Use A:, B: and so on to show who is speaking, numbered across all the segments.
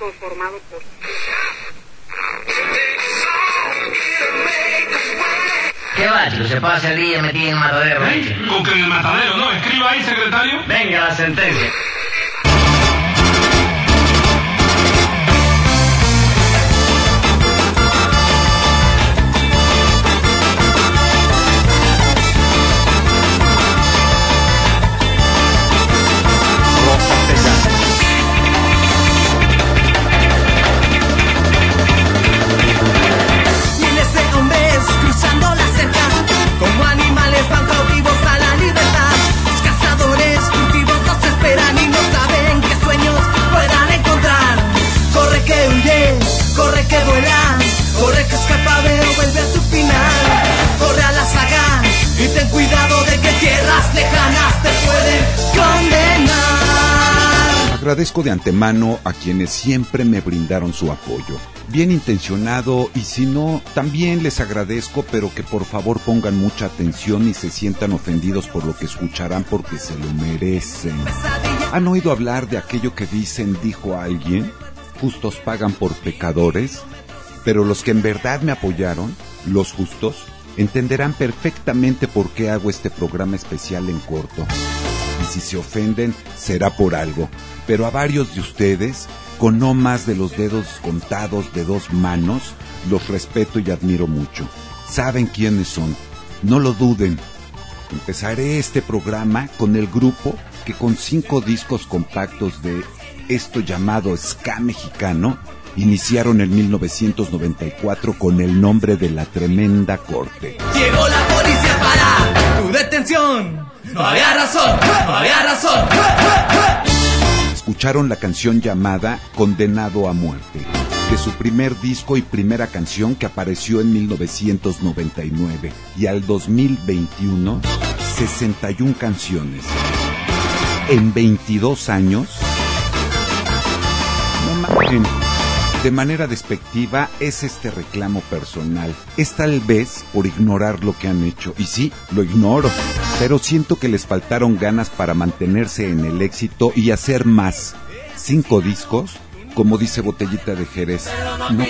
A: conformado por...
B: ¿Qué va, chico? Se pasa el día metido en el matadero.
C: ¿Eh? Con que en el matadero, ¿no? Escriba ahí, secretario.
B: Venga, la sentencia.
D: Agradezco de antemano a quienes siempre me brindaron su apoyo. Bien intencionado y si no, también les agradezco, pero que por favor pongan mucha atención y se sientan ofendidos por lo que escucharán porque se lo merecen. ¿Han oído hablar de aquello que dicen dijo alguien? Justos pagan por pecadores, pero los que en verdad me apoyaron, los justos, entenderán perfectamente por qué hago este programa especial en corto. Y si se ofenden, será por algo. Pero a varios de ustedes, con no más de los dedos contados de dos manos, los respeto y admiro mucho. Saben quiénes son. No lo duden. Empezaré este programa con el grupo que con cinco discos compactos de esto llamado ska mexicano iniciaron en 1994 con el nombre de La Tremenda Corte.
E: Llegó la No había razón, no había razón.
D: escucharon la canción llamada Condenado a Muerte, de su primer disco y primera canción que apareció en 1999, y al 2021, 61 canciones. En 22 años, no de manera despectiva es este reclamo personal. Es tal vez por ignorar lo que han hecho. Y sí, lo ignoro. Pero siento que les faltaron ganas para mantenerse en el éxito y hacer más. Cinco discos, como dice Botellita de Jerez. No.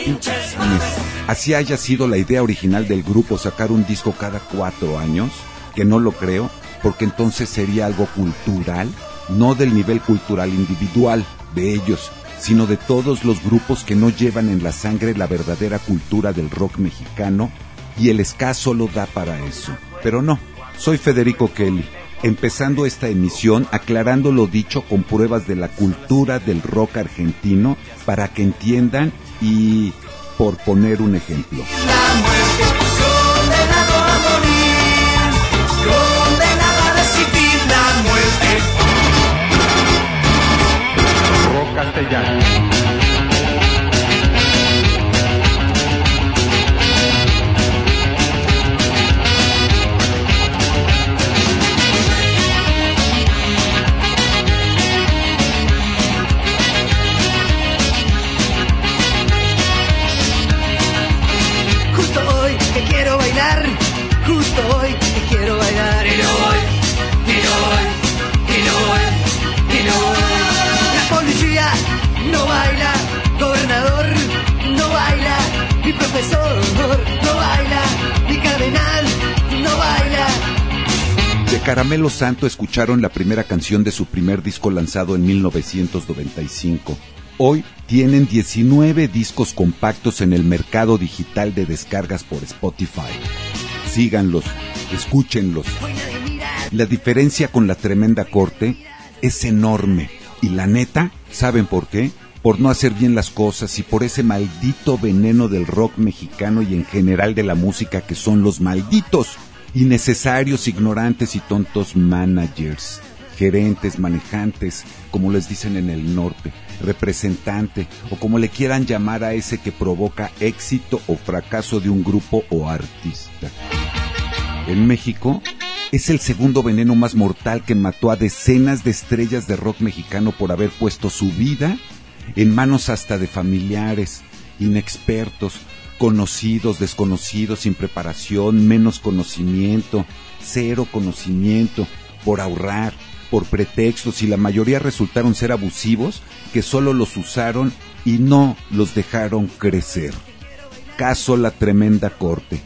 D: Así haya sido la idea original del grupo sacar un disco cada cuatro años, que no lo creo, porque entonces sería algo cultural, no del nivel cultural individual de ellos, sino de todos los grupos que no llevan en la sangre la verdadera cultura del rock mexicano y el ska solo da para eso. Pero no, soy Federico Kelly, empezando esta emisión aclarando lo dicho con pruebas de la cultura del rock argentino para que entiendan y por poner un ejemplo.
F: Rock
D: Caramelo Santo escucharon la primera canción de su primer disco lanzado en 1995. Hoy tienen 19 discos compactos en el mercado digital de descargas por Spotify. Síganlos, escúchenlos. La diferencia con la tremenda corte es enorme. Y la neta, ¿saben por qué? Por no hacer bien las cosas y por ese maldito veneno del rock mexicano y en general de la música que son los malditos, innecesarios, ignorantes y tontos managers, gerentes, manejantes, como les dicen en el norte, representante o como le quieran llamar a ese que provoca éxito o fracaso de un grupo o artista. En México es el segundo veneno más mortal que mató a decenas de estrellas de rock mexicano por haber puesto su vida en manos hasta de familiares, inexpertos, conocidos, desconocidos, sin preparación, menos conocimiento, cero conocimiento, por ahorrar, por pretextos y la mayoría resultaron ser abusivos que solo los usaron y no los dejaron crecer. Caso la tremenda corte,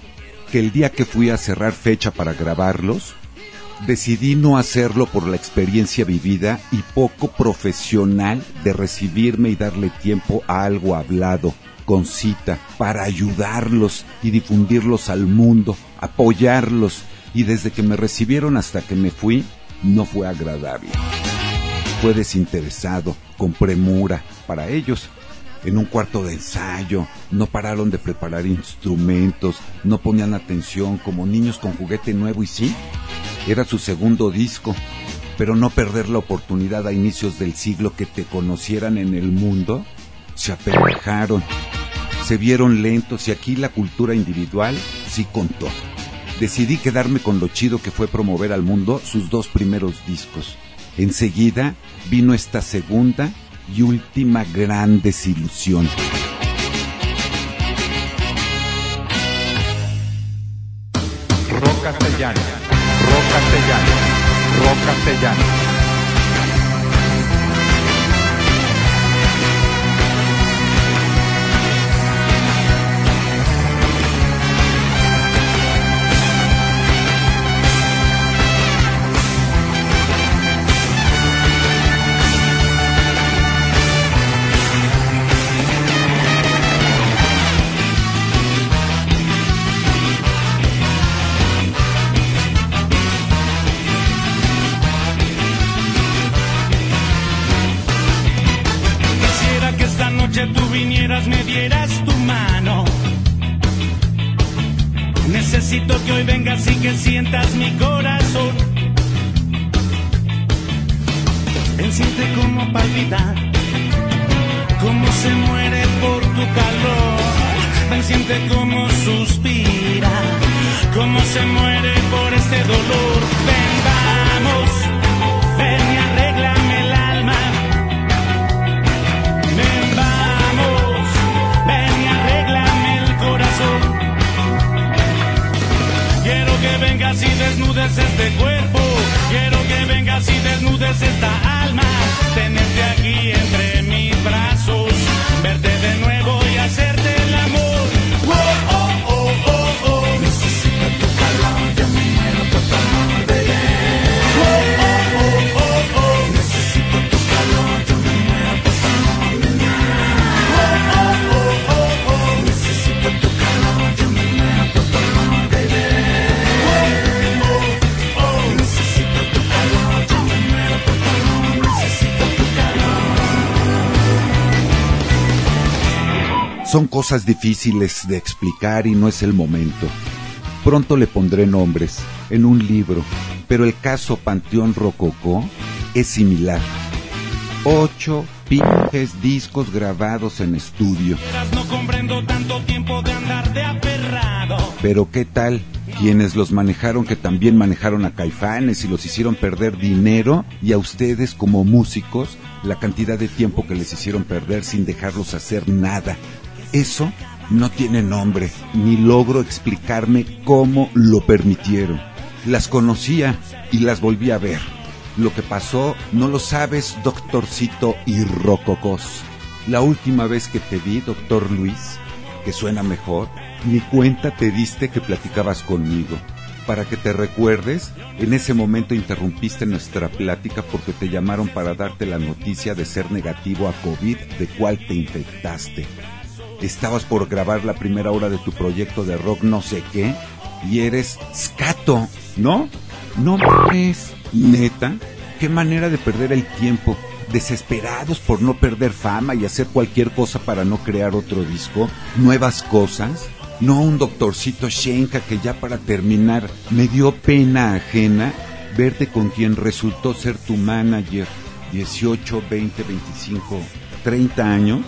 D: que el día que fui a cerrar fecha para grabarlos, decidí no hacerlo por la experiencia vivida y poco profesional de recibirme y darle tiempo a algo hablado, con cita, para ayudarlos y difundirlos al mundo, apoyarlos, y desde que me recibieron hasta que me fui, no fue agradable. Fue desinteresado, con premura, para ellos. En un cuarto de ensayo, no pararon de preparar instrumentos, no ponían atención como niños con juguete nuevo y sí, era su segundo disco, pero no perder la oportunidad a inicios del siglo que te conocieran en el mundo, se apendejaron, se vieron lentos y aquí la cultura individual sí contó. Decidí quedarme con lo chido que fue promover al mundo sus dos primeros discos. Enseguida vino esta segunda y última gran desilusión.
F: Rock castellano, rock castellano, rock castellano.
E: Se
D: Son cosas difíciles de explicar y no es el momento. Pronto le pondré nombres en un libro, pero el caso Panteón Rococó es similar. Ocho pinches discos grabados en estudio. Pero ¿qué tal? Quienes los manejaron que también manejaron a Caifanes y los hicieron perder dinero y a ustedes como músicos la cantidad de tiempo que les hicieron perder sin dejarlos hacer nada. Eso no tiene nombre, ni logro explicarme cómo lo permitieron. Las conocía y las volví a ver. Lo que pasó no lo sabes, doctorcito y rococos. La última vez que te vi, doctor Luis, que suena mejor, ni cuenta te diste que platicabas conmigo. Para que te recuerdes, en ese momento interrumpiste nuestra plática porque te llamaron para darte la noticia de ser negativo a COVID, de cual te infectaste. Estabas por grabar la primera hora de tu proyecto de rock no sé qué y eres scato, ¿no? No mames, neta, qué manera de perder el tiempo. Desesperados por no perder fama y hacer cualquier cosa para no crear otro disco, nuevas cosas. No un doctorcito Shenka que ya para terminar me dio pena ajena verte con quien resultó ser tu manager. 18, 20, 25, 30 años.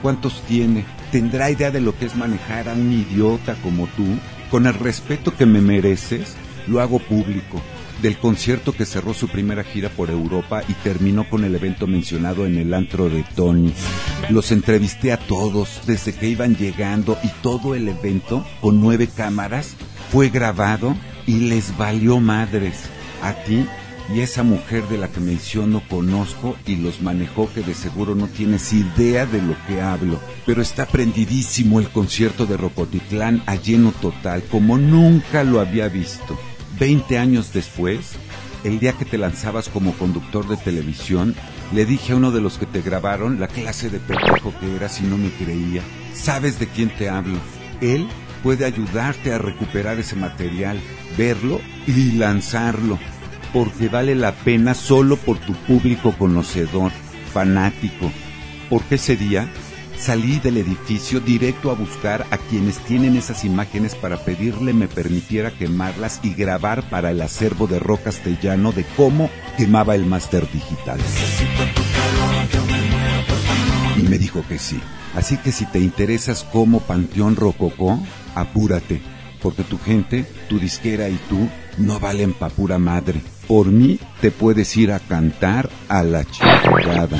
D: ¿Cuántos tiene? ¿Tendrá idea de lo que es manejar a un idiota como tú? Con el respeto que me mereces, lo hago público. Del concierto que cerró su primera gira por Europa y terminó con el evento mencionado en el antro de Tony. Los entrevisté a todos desde que iban llegando y todo el evento, con nueve cámaras, fue grabado y les valió madres. A ti Y esa mujer de la que menciono conozco y los manejó que de seguro no tienes idea de lo que hablo. Pero está prendidísimo el concierto de Rocotitlán a lleno total, como nunca lo había visto. Veinte años después, el día que te lanzabas como conductor de televisión, le dije a uno de los que te grabaron la clase de pendejo que eras y no me creía. ¿Sabes de quién te hablo? Él puede ayudarte a recuperar ese material, verlo y lanzarlo, porque vale la pena solo por tu público conocedor, fanático. Porque ese día salí del edificio directo a buscar a quienes tienen esas imágenes para pedirle me permitiera quemarlas y grabar para el acervo de rock castellano de cómo quemaba el máster digital. Y me dijo que sí. Así que si te interesas como Panteón Rococó, apúrate, porque tu gente, tu disquera y tú no valen pa' pura madre. Por mí te puedes ir a cantar a la chingada.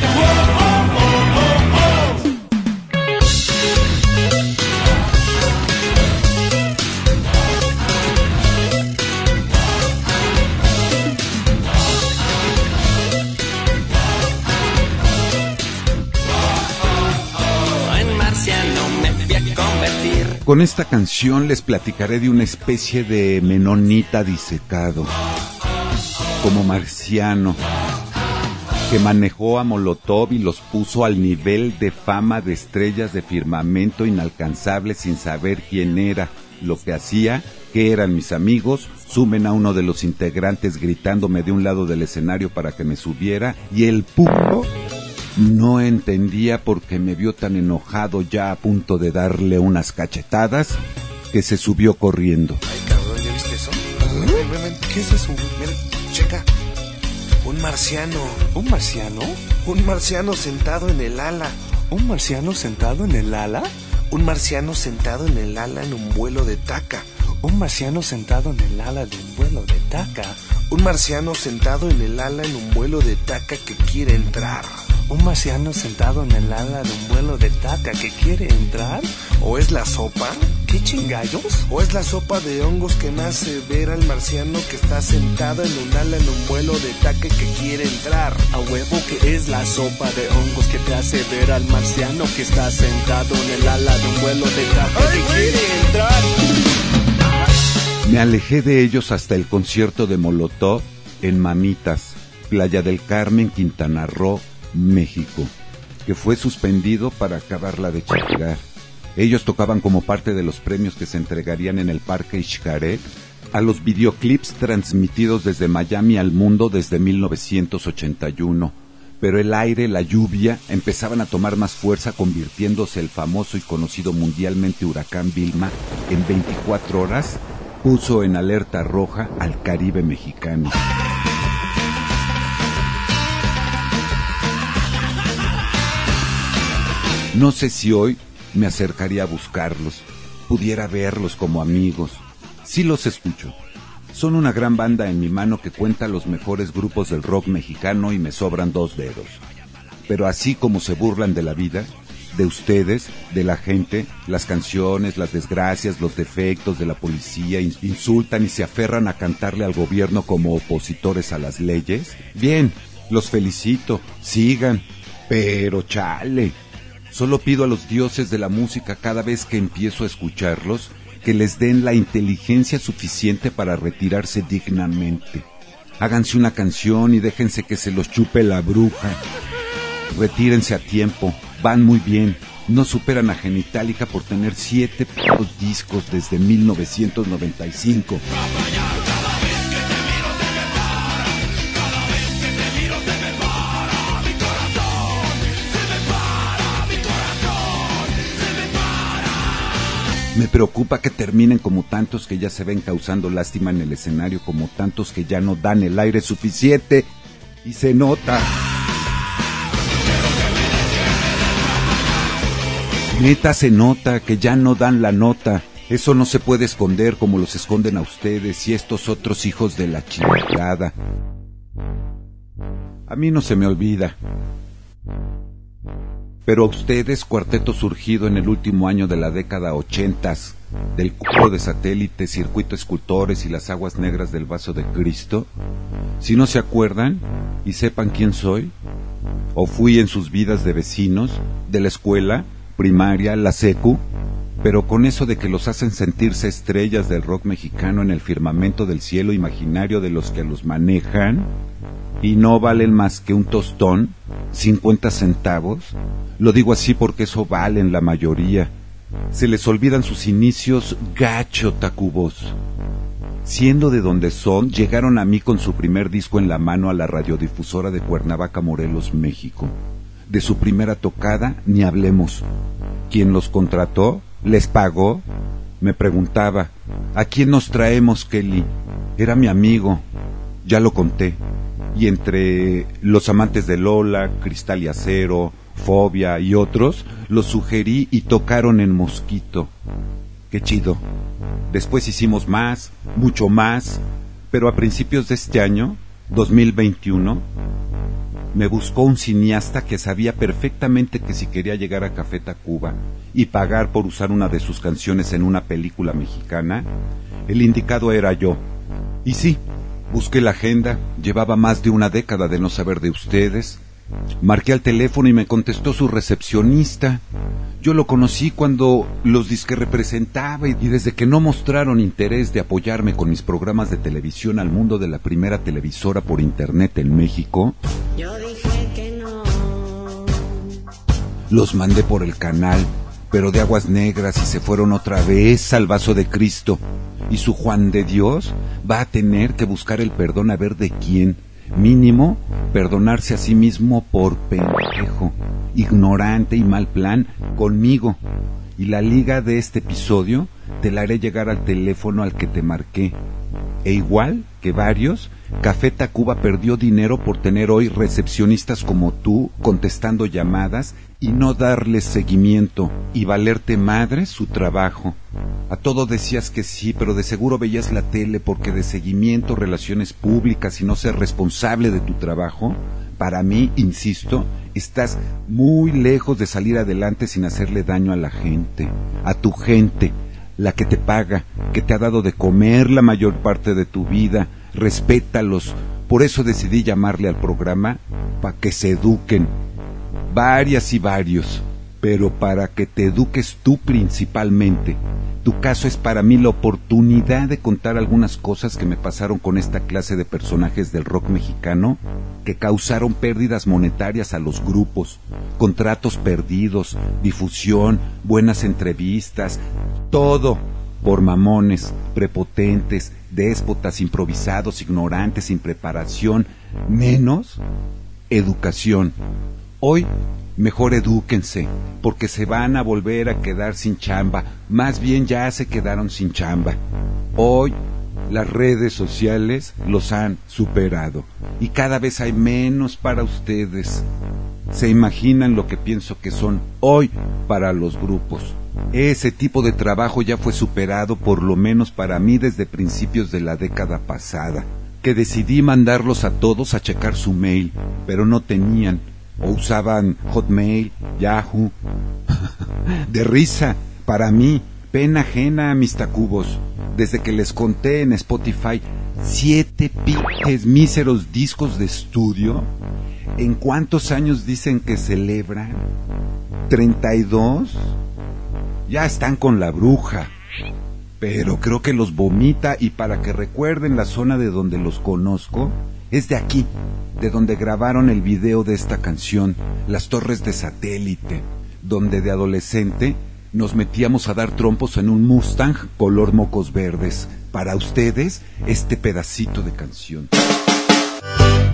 D: Con esta canción les platicaré de una especie de menonita disecado, como marciano, que manejó a Molotov y los puso al nivel de fama de estrellas de firmamento inalcanzable sin saber quién era, lo que hacía, que eran mis amigos, sumen a uno de los integrantes gritándome de un lado del escenario para que me subiera y el público no entendía por qué me vio tan enojado ya a punto de darle unas cachetadas que se subió corriendo.
A: Ay, cabrón, ¿ya viste eso? ¿Qué es eso? Checa. Un marciano.
G: ¿Un marciano?
A: Un marciano sentado en el ala.
G: ¿Un marciano sentado en el ala?
A: Un marciano sentado en el ala en un vuelo de taca.
G: ¿Un marciano sentado en el ala de un vuelo de taca?
A: Un marciano sentado en el ala en un vuelo de taca que quiere entrar.
G: ¿Un marciano sentado en el ala de un vuelo de taca que quiere entrar?
A: ¿O es la sopa?
G: ¿Qué chingallos?
A: ¿O es la sopa de hongos que me hace ver al marciano que está sentado en un ala en un vuelo de taca que quiere entrar?
G: A huevo que es la sopa de hongos que te hace ver al marciano que está sentado en el ala de un vuelo de taca que quiere entrar.
D: Me alejé de ellos hasta el concierto de Molotov en Mamitas, Playa del Carmen, Quintana Roo, México, que fue suspendido para acabarla de chingar. Ellos tocaban como parte de los premios que se entregarían en el Parque Xcaret a los videoclips transmitidos desde Miami al mundo desde 1981. Pero el aire, la lluvia, empezaban a tomar más fuerza, convirtiéndose el famoso y conocido mundialmente huracán Vilma en 24 horas puso en alerta roja al Caribe mexicano. No sé si hoy me acercaría a buscarlos, pudiera verlos como amigos. Sí los escucho. Son una gran banda en mi mano que cuenta los mejores grupos del rock mexicano y me sobran dos dedos. Pero así como se burlan de la vida, de ustedes, de la gente, las canciones, las desgracias, los defectos de la policía, in- insultan y se aferran a cantarle al gobierno como opositores a las leyes. Bien, los felicito, sigan, pero chale. Solo pido a los dioses de la música cada vez que empiezo a escucharlos que les den la inteligencia suficiente para retirarse dignamente. Háganse una canción y déjense que se los chupe la bruja. Retírense a tiempo, van muy bien. No superan a Genitalica por tener siete discos desde 1995. Me preocupa que terminen como tantos que ya se ven causando lástima en el escenario, como tantos que ya no dan el aire suficiente. Y se nota. Neta se nota que ya no dan la nota. Eso no se puede esconder como los esconden a ustedes y estos otros hijos de la chingada. A mí no se me olvida. Pero ustedes, cuarteto surgido en el último año de la década ochentas, del cubo de satélite, circuito escultores y las aguas negras del vaso de Cristo, Si no se acuerdan y sepan quién soy, o fui en sus vidas de vecinos, de la escuela, primaria, la secu, pero con eso de que los hacen sentirse estrellas del rock mexicano en el firmamento del cielo imaginario de los que los manejan, y no valen más que un tostón, 50 centavos, lo digo así porque eso valen la mayoría. Se les olvidan sus inicios gacho tacubos. Siendo de donde son, llegaron a mí con su primer disco en la mano a la radiodifusora de Cuernavaca, Morelos, México. De su primera tocada, ni hablemos. Quien los contrató, les pagó, me preguntaba, ¿a quién nos traemos, Kelly? Era mi amigo, ya lo conté. Y entre los amantes de Lola, Cristal y Acero, Fobia y otros, los sugerí y tocaron en Mosquito. Qué chido. Después hicimos más, mucho más, pero a principios de este año, 2021, me buscó un cineasta que sabía perfectamente que si quería llegar a Café Tacuba y pagar por usar una de sus canciones en una película mexicana, el indicado era yo. Y sí, busqué la agenda, llevaba más de una década de no saber de ustedes. Marqué al teléfono y me contestó su recepcionista. Yo lo conocí cuando los disque representaba y desde que no mostraron interés de apoyarme con mis programas de televisión al mundo de la primera televisora por internet en México,
H: Yo dije que no.
D: los mandé por el canal, pero de aguas negras y se fueron otra vez al vaso de Cristo. Y su Juan de Dios va a tener que buscar el perdón a ver de quién. Mínimo, perdonarse a sí mismo por pendejo, ignorante y mal plan conmigo. Y la liga de este episodio te la haré llegar al teléfono al que te marqué. E igual que varios, Café Tacuba perdió dinero por tener hoy recepcionistas como tú contestando llamadas y no darles seguimiento y valerte madre su trabajo. A todo decías que sí, pero de seguro veías la tele porque de seguimiento, relaciones públicas y no ser responsable de tu trabajo, para mí, insisto, estás muy lejos de salir adelante sin hacerle daño a la gente, a tu gente, la que te paga, que te ha dado de comer la mayor parte de tu vida, respétalos. Por eso decidí llamarle al programa para que se eduquen. Varias y varios, pero para que te eduques tú principalmente. Tu caso es para mí la oportunidad de contar algunas cosas que me pasaron con esta clase de personajes del rock mexicano que causaron pérdidas monetarias a los grupos, contratos perdidos, difusión, buenas entrevistas, todo por mamones, prepotentes, déspotas, improvisados, ignorantes, sin preparación, menos educación. Hoy mejor edúquense, porque se van a volver a quedar sin chamba, más bien ya se quedaron sin chamba. Hoy las redes sociales los han superado y cada vez hay menos para ustedes. Se imaginan lo que pienso que son hoy para los grupos. Ese tipo de trabajo ya fue superado por lo menos para mí desde principios de la década pasada, que decidí mandarlos a todos a checar su mail, pero no tenían, o usaban Hotmail, Yahoo. de risa, para mí, pena ajena a mis tacubos, desde que les conté en Spotify siete pinches míseros discos de estudio. ¿En cuántos años dicen que celebran? ¿32? Ya están con la bruja. Pero creo que los vomita y para que recuerden la zona de donde los conozco, es de aquí, de donde grabaron el video de esta canción, las torres de satélite, donde de adolescente nos metíamos a dar trompos en un Mustang color mocos verdes. Para ustedes, este pedacito de canción.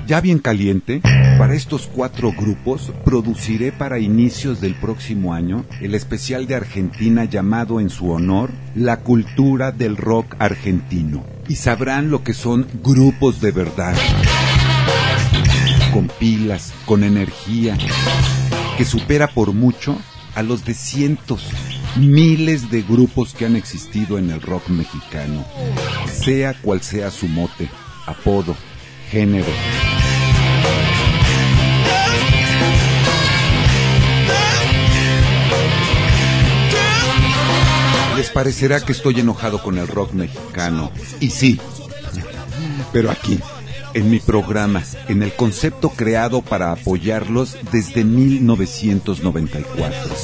D: Ya bien caliente, para estos cuatro grupos produciré para inicios del próximo año el especial de Argentina llamado en su honor La cultura del rock argentino. Y sabrán lo que son grupos de verdad. Con pilas, con energía, que supera por mucho a los de cientos, miles de grupos que han existido en el rock mexicano, sea cual sea su mote, apodo, género. Les parecerá que estoy enojado con el rock mexicano, y sí, pero aquí, en mi programa, en el concepto creado para apoyarlos desde 1994.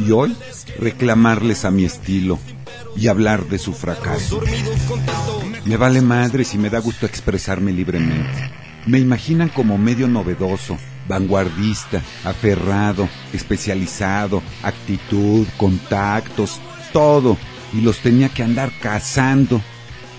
D: Y hoy reclamarles a mi estilo y hablar de su fracaso. Me vale madre si me da gusto expresarme libremente. Me imaginan como medio novedoso, vanguardista, aferrado, especializado, actitud, contactos, todo. Y los tenía que andar cazando.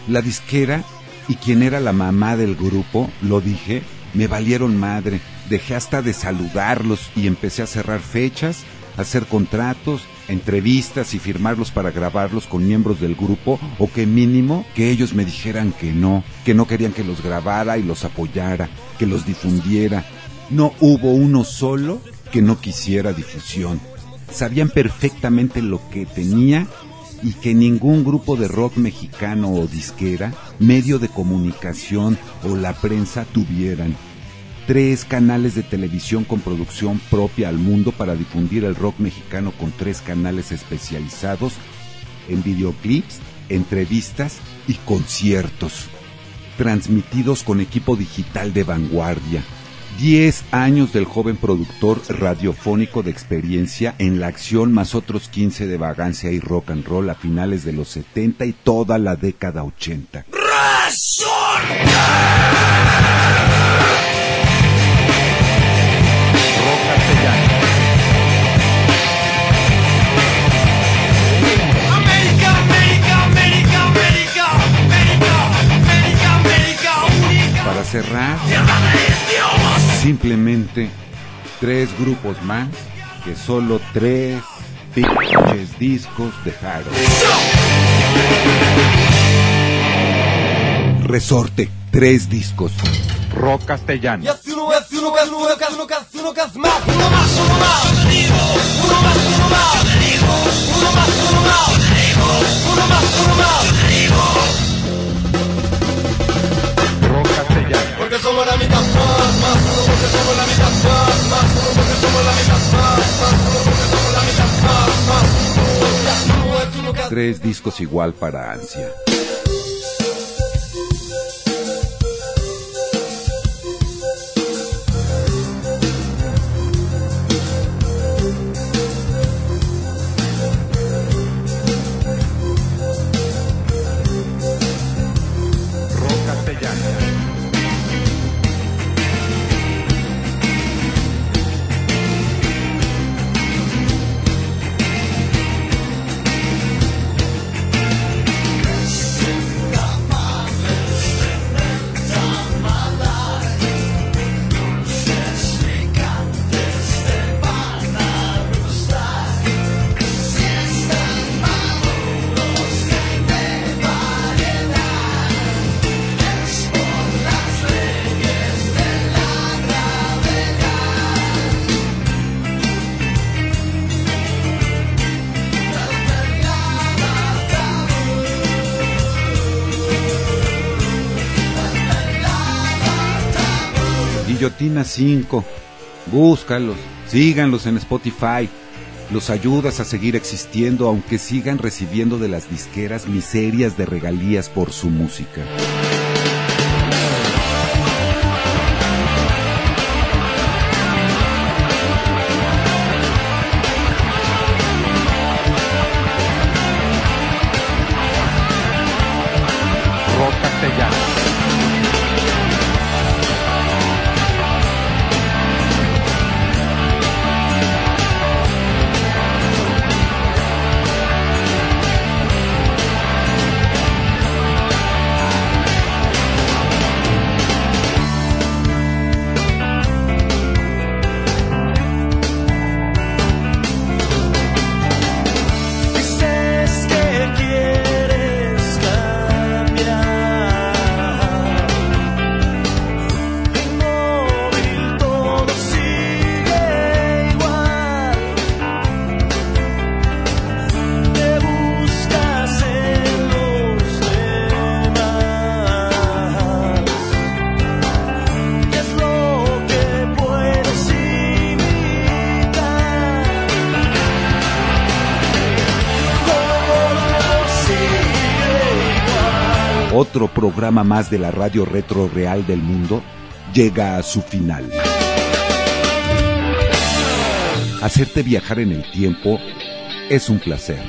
D: La disquera y quien era la mamá del grupo, lo dije, me valieron madre. Dejé hasta de saludarlos y empecé a cerrar fechas, a hacer contratos, entrevistas y firmarlos para grabarlos con miembros del grupo o que mínimo que ellos me dijeran que no, que no querían que los grabara y los apoyara, que los difundiera. No hubo uno solo que no quisiera difusión. Sabían perfectamente lo que tenía y que ningún grupo de rock mexicano o disquera, medio de comunicación o la prensa tuvieran. Tres canales de televisión con producción propia al mundo para difundir el rock mexicano con tres canales especializados en videoclips, entrevistas y conciertos, transmitidos con equipo digital de vanguardia 10 años del joven productor radiofónico de experiencia en la acción más otros 15 de vagancia y rock and roll a finales de los 70 y toda la década 80.
E: América, América, América, América, América, América, América única.
D: Para cerrar, simplemente tres grupos más que solo tres pinches discos dejaron. Resorte, tres discos.
F: Rock castellano. Rock castellano.
E: Porque somos la mitad más, más
D: Tres discos igual para Ansia. Guillotina 5. Búscalos, síganlos en Spotify. Los ayudas a seguir existiendo aunque sigan recibiendo de las disqueras miserias de regalías por su música. Programa más de la radio retro real del mundo llega a su final. Hacerte viajar en el tiempo es un placer.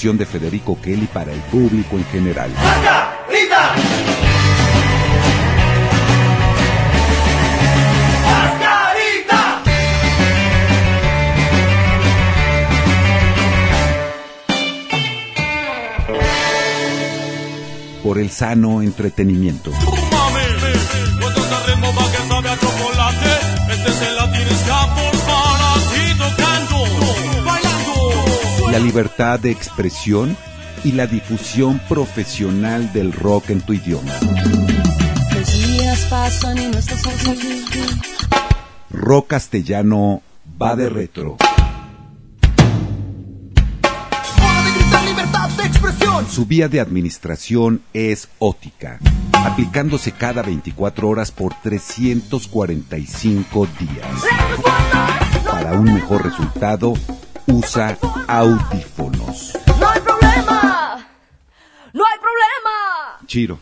D: Producción de Federico Kelly para el público en general. Por el sano entretenimiento. La libertad de expresión y la difusión profesional del rock en tu idioma.
H: Los días pasan y no estás aquí.
D: Rock castellano va de retro. Su vía de administración es ótica, aplicándose cada 24 horas por 345 días. Para un mejor resultado, usa audífonos.
H: No hay problema. No hay problema.
D: Chiro.